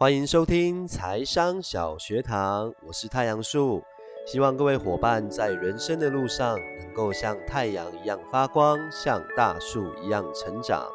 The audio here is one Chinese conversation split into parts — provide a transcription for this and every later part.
欢迎收听财商小学堂，我是太阳树，希望各位伙伴在人生的路上能够像太阳一样发光，像大树一样成长。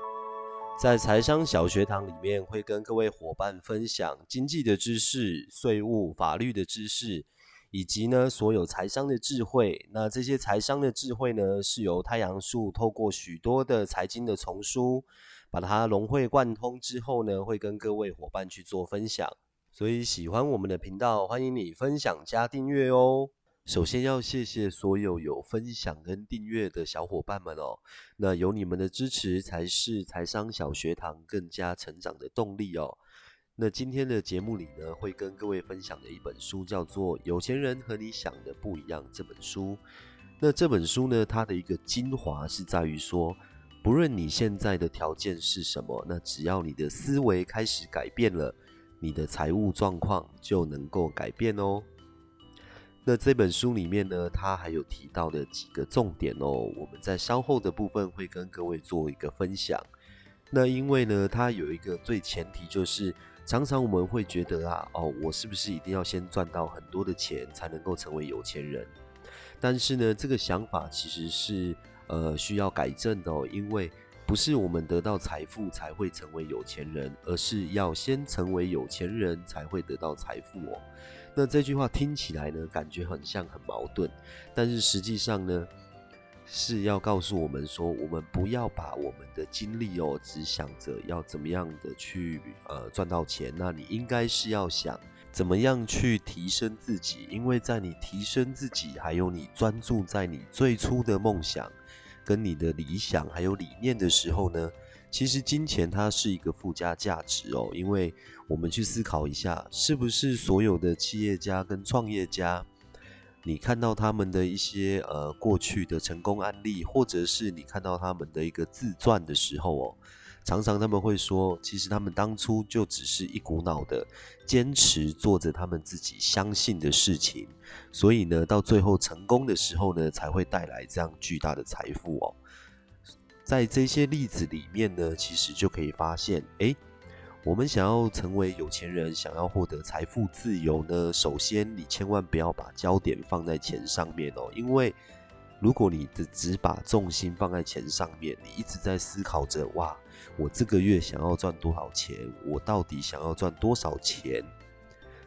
在财商小学堂里面，会跟各位伙伴分享经济的知识、税务、法律的知识，以及呢所有财商的智慧。那这些财商的智慧呢，是由太阳树透过许多的财经的丛书。把它融会贯通之后呢，会跟各位伙伴去做分享。所以喜欢我们的频道，欢迎你分享加订阅哦。首先要谢谢所有有分享跟订阅的小伙伴们哦。那有你们的支持，才是财商小学堂更加成长的动力哦。那今天的节目里呢，会跟各位分享的一本书叫做《有钱人和你想的不一样》这本书。那这本书呢，它的一个精华是在于说。不论你现在的条件是什么，那只要你的思维开始改变了，你的财务状况就能够改变哦。那这本书里面呢，它还有提到的几个重点哦，我们在稍后的部分会跟各位做一个分享。那因为呢，它有一个最前提就是，常常我们会觉得啊，哦，我是不是一定要先赚到很多的钱才能够成为有钱人？但是呢，这个想法其实是。呃，需要改正的哦，因为不是我们得到财富才会成为有钱人，而是要先成为有钱人才会得到财富哦。那这句话听起来呢，感觉很像很矛盾，但是实际上呢，是要告诉我们说，我们不要把我们的精力哦，只想着要怎么样的去呃赚到钱，那你应该是要想怎么样去提升自己，因为在你提升自己，还有你专注在你最初的梦想。跟你的理想还有理念的时候呢，其实金钱它是一个附加价值哦。因为我们去思考一下，是不是所有的企业家跟创业家，你看到他们的一些呃过去的成功案例，或者是你看到他们的一个自传的时候哦。常常他们会说，其实他们当初就只是一股脑的坚持做着他们自己相信的事情，所以呢，到最后成功的时候呢，才会带来这样巨大的财富哦。在这些例子里面呢，其实就可以发现，诶，我们想要成为有钱人，想要获得财富自由呢，首先你千万不要把焦点放在钱上面哦，因为如果你的只把重心放在钱上面，你一直在思考着哇。我这个月想要赚多少钱？我到底想要赚多少钱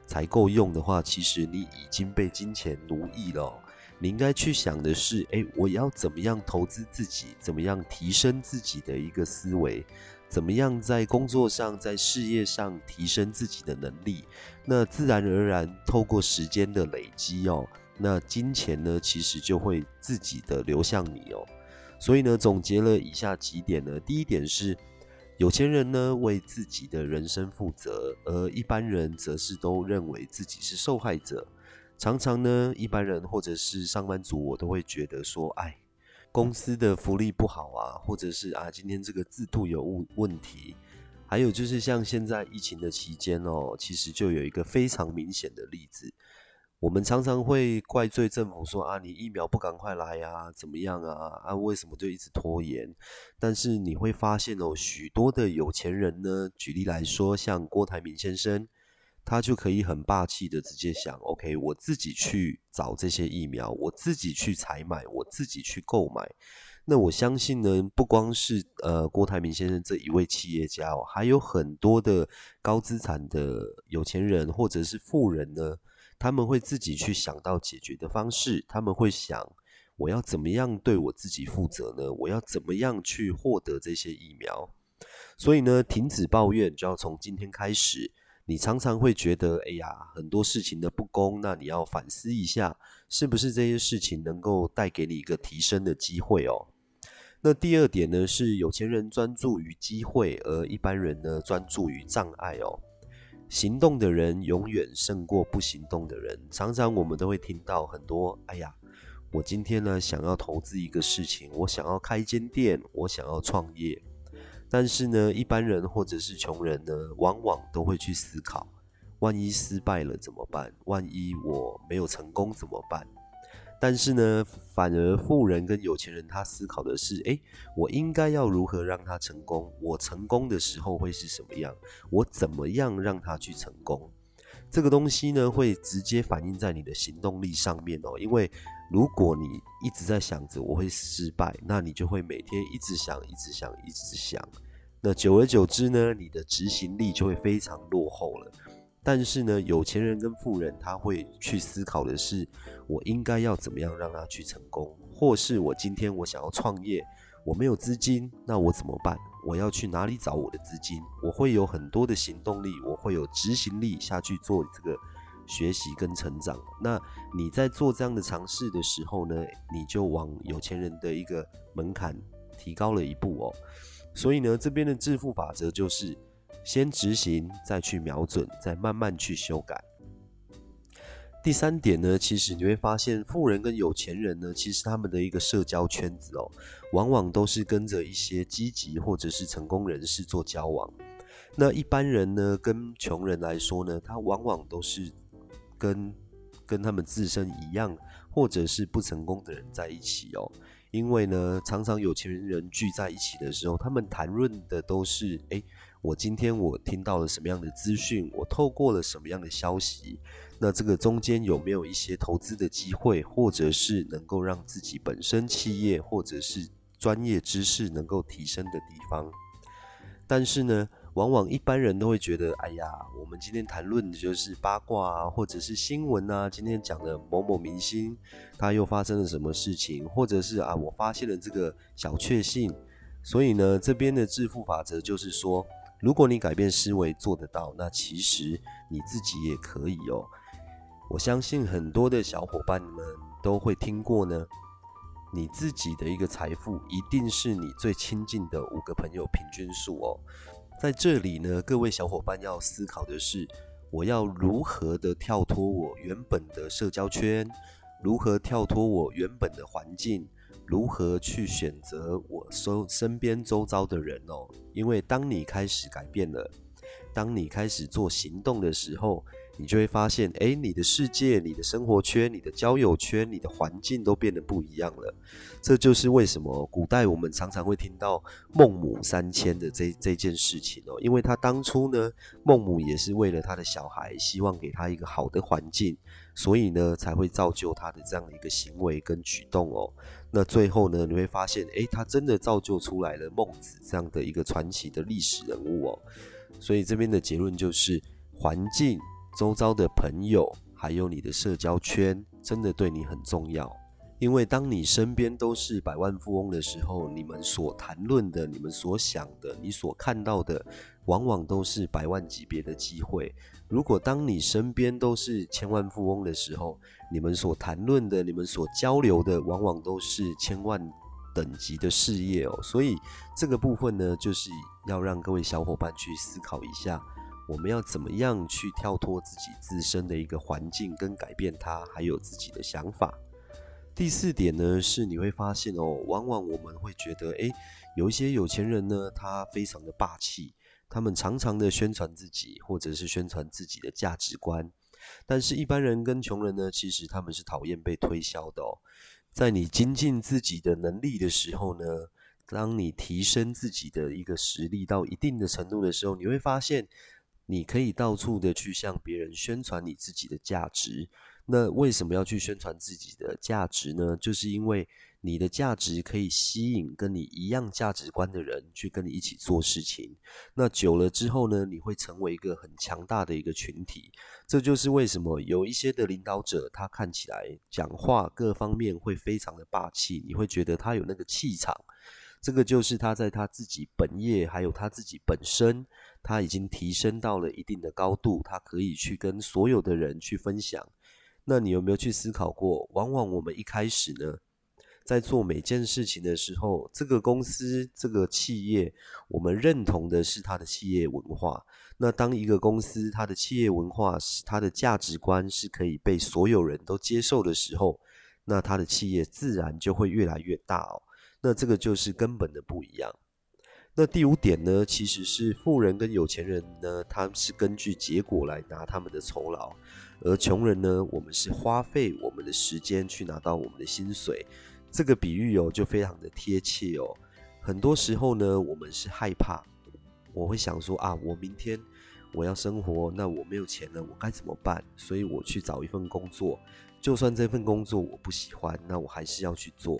才够用的话，其实你已经被金钱奴役了。你应该去想的是：诶，我要怎么样投资自己？怎么样提升自己的一个思维？怎么样在工作上、在事业上提升自己的能力？那自然而然，透过时间的累积哦，那金钱呢，其实就会自己的流向你哦。所以呢，总结了以下几点呢。第一点是。有钱人呢为自己的人生负责，而一般人则是都认为自己是受害者。常常呢，一般人或者是上班族，我都会觉得说：“哎，公司的福利不好啊，或者是啊，今天这个制度有问问题。”还有就是像现在疫情的期间哦，其实就有一个非常明显的例子。我们常常会怪罪政府说啊，你疫苗不赶快来呀，怎么样啊？啊，为什么就一直拖延？但是你会发现哦，许多的有钱人呢，举例来说，像郭台铭先生，他就可以很霸气的直接想，OK，我自己去找这些疫苗，我自己去采买，我自己去购买。那我相信呢，不光是呃郭台铭先生这一位企业家哦，还有很多的高资产的有钱人或者是富人呢。他们会自己去想到解决的方式，他们会想我要怎么样对我自己负责呢？我要怎么样去获得这些疫苗？所以呢，停止抱怨就要从今天开始。你常常会觉得，哎呀，很多事情的不公，那你要反思一下，是不是这些事情能够带给你一个提升的机会哦？那第二点呢，是有钱人专注于机会，而一般人呢专注于障碍哦。行动的人永远胜过不行动的人。常常我们都会听到很多：“哎呀，我今天呢想要投资一个事情，我想要开一间店，我想要创业。”但是呢，一般人或者是穷人呢，往往都会去思考：万一失败了怎么办？万一我没有成功怎么办？但是呢，反而富人跟有钱人他思考的是：诶，我应该要如何让他成功？我成功的时候会是什么样？我怎么样让他去成功？这个东西呢，会直接反映在你的行动力上面哦。因为如果你一直在想着我会失败，那你就会每天一直想、一直想、一直想。那久而久之呢，你的执行力就会非常落后了。但是呢，有钱人跟富人他会去思考的是，我应该要怎么样让他去成功，或是我今天我想要创业，我没有资金，那我怎么办？我要去哪里找我的资金？我会有很多的行动力，我会有执行力下去做这个学习跟成长。那你在做这样的尝试的时候呢，你就往有钱人的一个门槛提高了一步哦。所以呢，这边的致富法则就是先执行，再去瞄准，再慢慢去修改。第三点呢，其实你会发现，富人跟有钱人呢，其实他们的一个社交圈子哦，往往都是跟着一些积极或者是成功人士做交往。那一般人呢，跟穷人来说呢，他往往都是跟跟他们自身一样，或者是不成功的人在一起哦。因为呢，常常有钱人聚在一起的时候，他们谈论的都是：诶，我今天我听到了什么样的资讯，我透过了什么样的消息。那这个中间有没有一些投资的机会，或者是能够让自己本身企业或者是专业知识能够提升的地方？但是呢，往往一般人都会觉得，哎呀，我们今天谈论的就是八卦啊，或者是新闻啊，今天讲的某某明星他又发生了什么事情，或者是啊，我发现了这个小确幸。所以呢，这边的致富法则就是说，如果你改变思维做得到，那其实你自己也可以哦。我相信很多的小伙伴们都会听过呢。你自己的一个财富，一定是你最亲近的五个朋友平均数哦。在这里呢，各位小伙伴要思考的是：我要如何的跳脱我原本的社交圈？如何跳脱我原本的环境？如何去选择我周身边周遭的人哦？因为当你开始改变了，当你开始做行动的时候。你就会发现，哎，你的世界、你的生活圈、你的交友圈、你的环境都变得不一样了。这就是为什么古代我们常常会听到孟母三迁的这这件事情哦，因为他当初呢，孟母也是为了他的小孩，希望给他一个好的环境，所以呢，才会造就他的这样的一个行为跟举动哦。那最后呢，你会发现，哎，他真的造就出来了孟子这样的一个传奇的历史人物哦。所以这边的结论就是环境。周遭的朋友，还有你的社交圈，真的对你很重要。因为当你身边都是百万富翁的时候，你们所谈论的、你们所想的、你所看到的，往往都是百万级别的机会。如果当你身边都是千万富翁的时候，你们所谈论的、你们所交流的，往往都是千万等级的事业哦。所以这个部分呢，就是要让各位小伙伴去思考一下。我们要怎么样去跳脱自己自身的一个环境，跟改变它，还有自己的想法。第四点呢，是你会发现哦，往往我们会觉得，诶，有一些有钱人呢，他非常的霸气，他们常常的宣传自己，或者是宣传自己的价值观。但是，一般人跟穷人呢，其实他们是讨厌被推销的哦。在你精进自己的能力的时候呢，当你提升自己的一个实力到一定的程度的时候，你会发现。你可以到处的去向别人宣传你自己的价值。那为什么要去宣传自己的价值呢？就是因为你的价值可以吸引跟你一样价值观的人去跟你一起做事情。那久了之后呢，你会成为一个很强大的一个群体。这就是为什么有一些的领导者，他看起来讲话各方面会非常的霸气，你会觉得他有那个气场。这个就是他在他自己本业，还有他自己本身，他已经提升到了一定的高度，他可以去跟所有的人去分享。那你有没有去思考过？往往我们一开始呢，在做每件事情的时候，这个公司、这个企业，我们认同的是它的企业文化。那当一个公司它的企业文化是它的价值观是可以被所有人都接受的时候，那它的企业自然就会越来越大哦。那这个就是根本的不一样。那第五点呢，其实是富人跟有钱人呢，他们是根据结果来拿他们的酬劳，而穷人呢，我们是花费我们的时间去拿到我们的薪水。这个比喻哦，就非常的贴切哦。很多时候呢，我们是害怕，我会想说啊，我明天我要生活，那我没有钱了，我该怎么办？所以我去找一份工作，就算这份工作我不喜欢，那我还是要去做。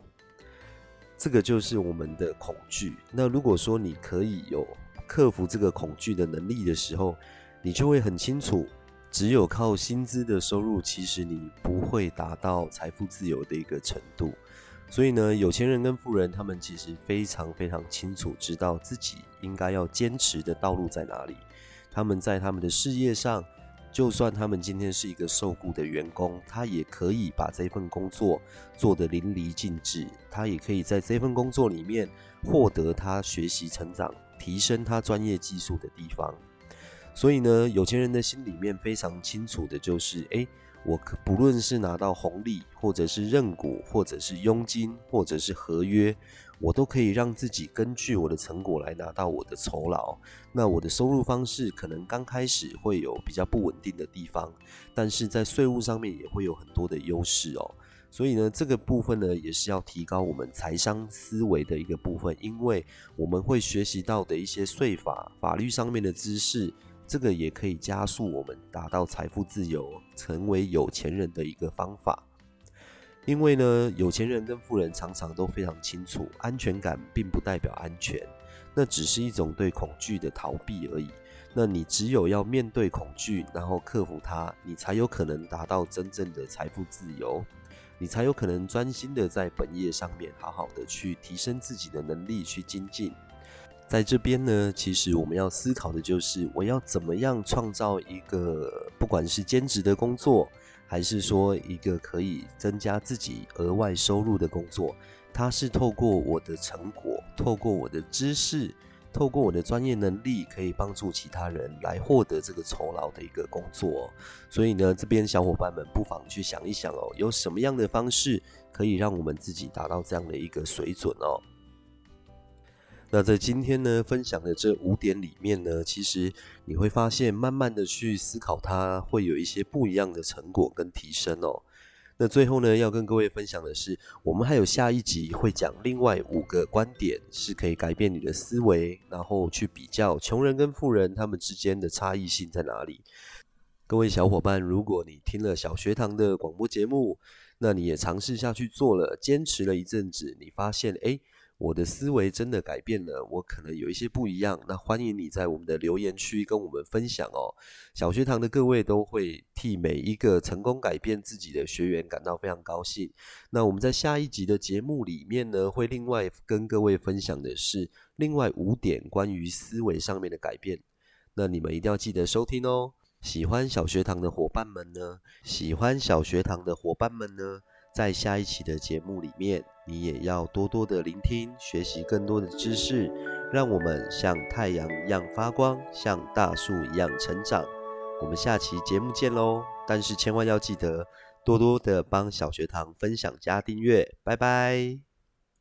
这个就是我们的恐惧。那如果说你可以有克服这个恐惧的能力的时候，你就会很清楚，只有靠薪资的收入，其实你不会达到财富自由的一个程度。所以呢，有钱人跟富人，他们其实非常非常清楚，知道自己应该要坚持的道路在哪里。他们在他们的事业上。就算他们今天是一个受雇的员工，他也可以把这份工作做得淋漓尽致。他也可以在这份工作里面获得他学习成长、提升他专业技术的地方。所以呢，有钱人的心里面非常清楚的就是：诶，我不论是拿到红利，或者是认股，或者是佣金，或者是合约。我都可以让自己根据我的成果来拿到我的酬劳。那我的收入方式可能刚开始会有比较不稳定的地方，但是在税务上面也会有很多的优势哦。所以呢，这个部分呢也是要提高我们财商思维的一个部分，因为我们会学习到的一些税法、法律上面的知识，这个也可以加速我们达到财富自由、成为有钱人的一个方法。因为呢，有钱人跟富人常常都非常清楚，安全感并不代表安全，那只是一种对恐惧的逃避而已。那你只有要面对恐惧，然后克服它，你才有可能达到真正的财富自由，你才有可能专心的在本业上面好好的去提升自己的能力去精进。在这边呢，其实我们要思考的就是，我要怎么样创造一个不管是兼职的工作。还是说一个可以增加自己额外收入的工作，它是透过我的成果，透过我的知识，透过我的专业能力，可以帮助其他人来获得这个酬劳的一个工作。所以呢，这边小伙伴们不妨去想一想哦，有什么样的方式可以让我们自己达到这样的一个水准哦。那在今天呢分享的这五点里面呢，其实你会发现，慢慢的去思考，它会有一些不一样的成果跟提升哦。那最后呢，要跟各位分享的是，我们还有下一集会讲另外五个观点，是可以改变你的思维，然后去比较穷人跟富人他们之间的差异性在哪里。各位小伙伴，如果你听了小学堂的广播节目，那你也尝试下去做了，坚持了一阵子，你发现哎。我的思维真的改变了，我可能有一些不一样。那欢迎你在我们的留言区跟我们分享哦。小学堂的各位都会替每一个成功改变自己的学员感到非常高兴。那我们在下一集的节目里面呢，会另外跟各位分享的是另外五点关于思维上面的改变。那你们一定要记得收听哦。喜欢小学堂的伙伴们呢，喜欢小学堂的伙伴们呢。在下一期的节目里面，你也要多多的聆听，学习更多的知识，让我们像太阳一样发光，像大树一样成长。我们下期节目见喽！但是千万要记得多多的帮小学堂分享加订阅，拜拜。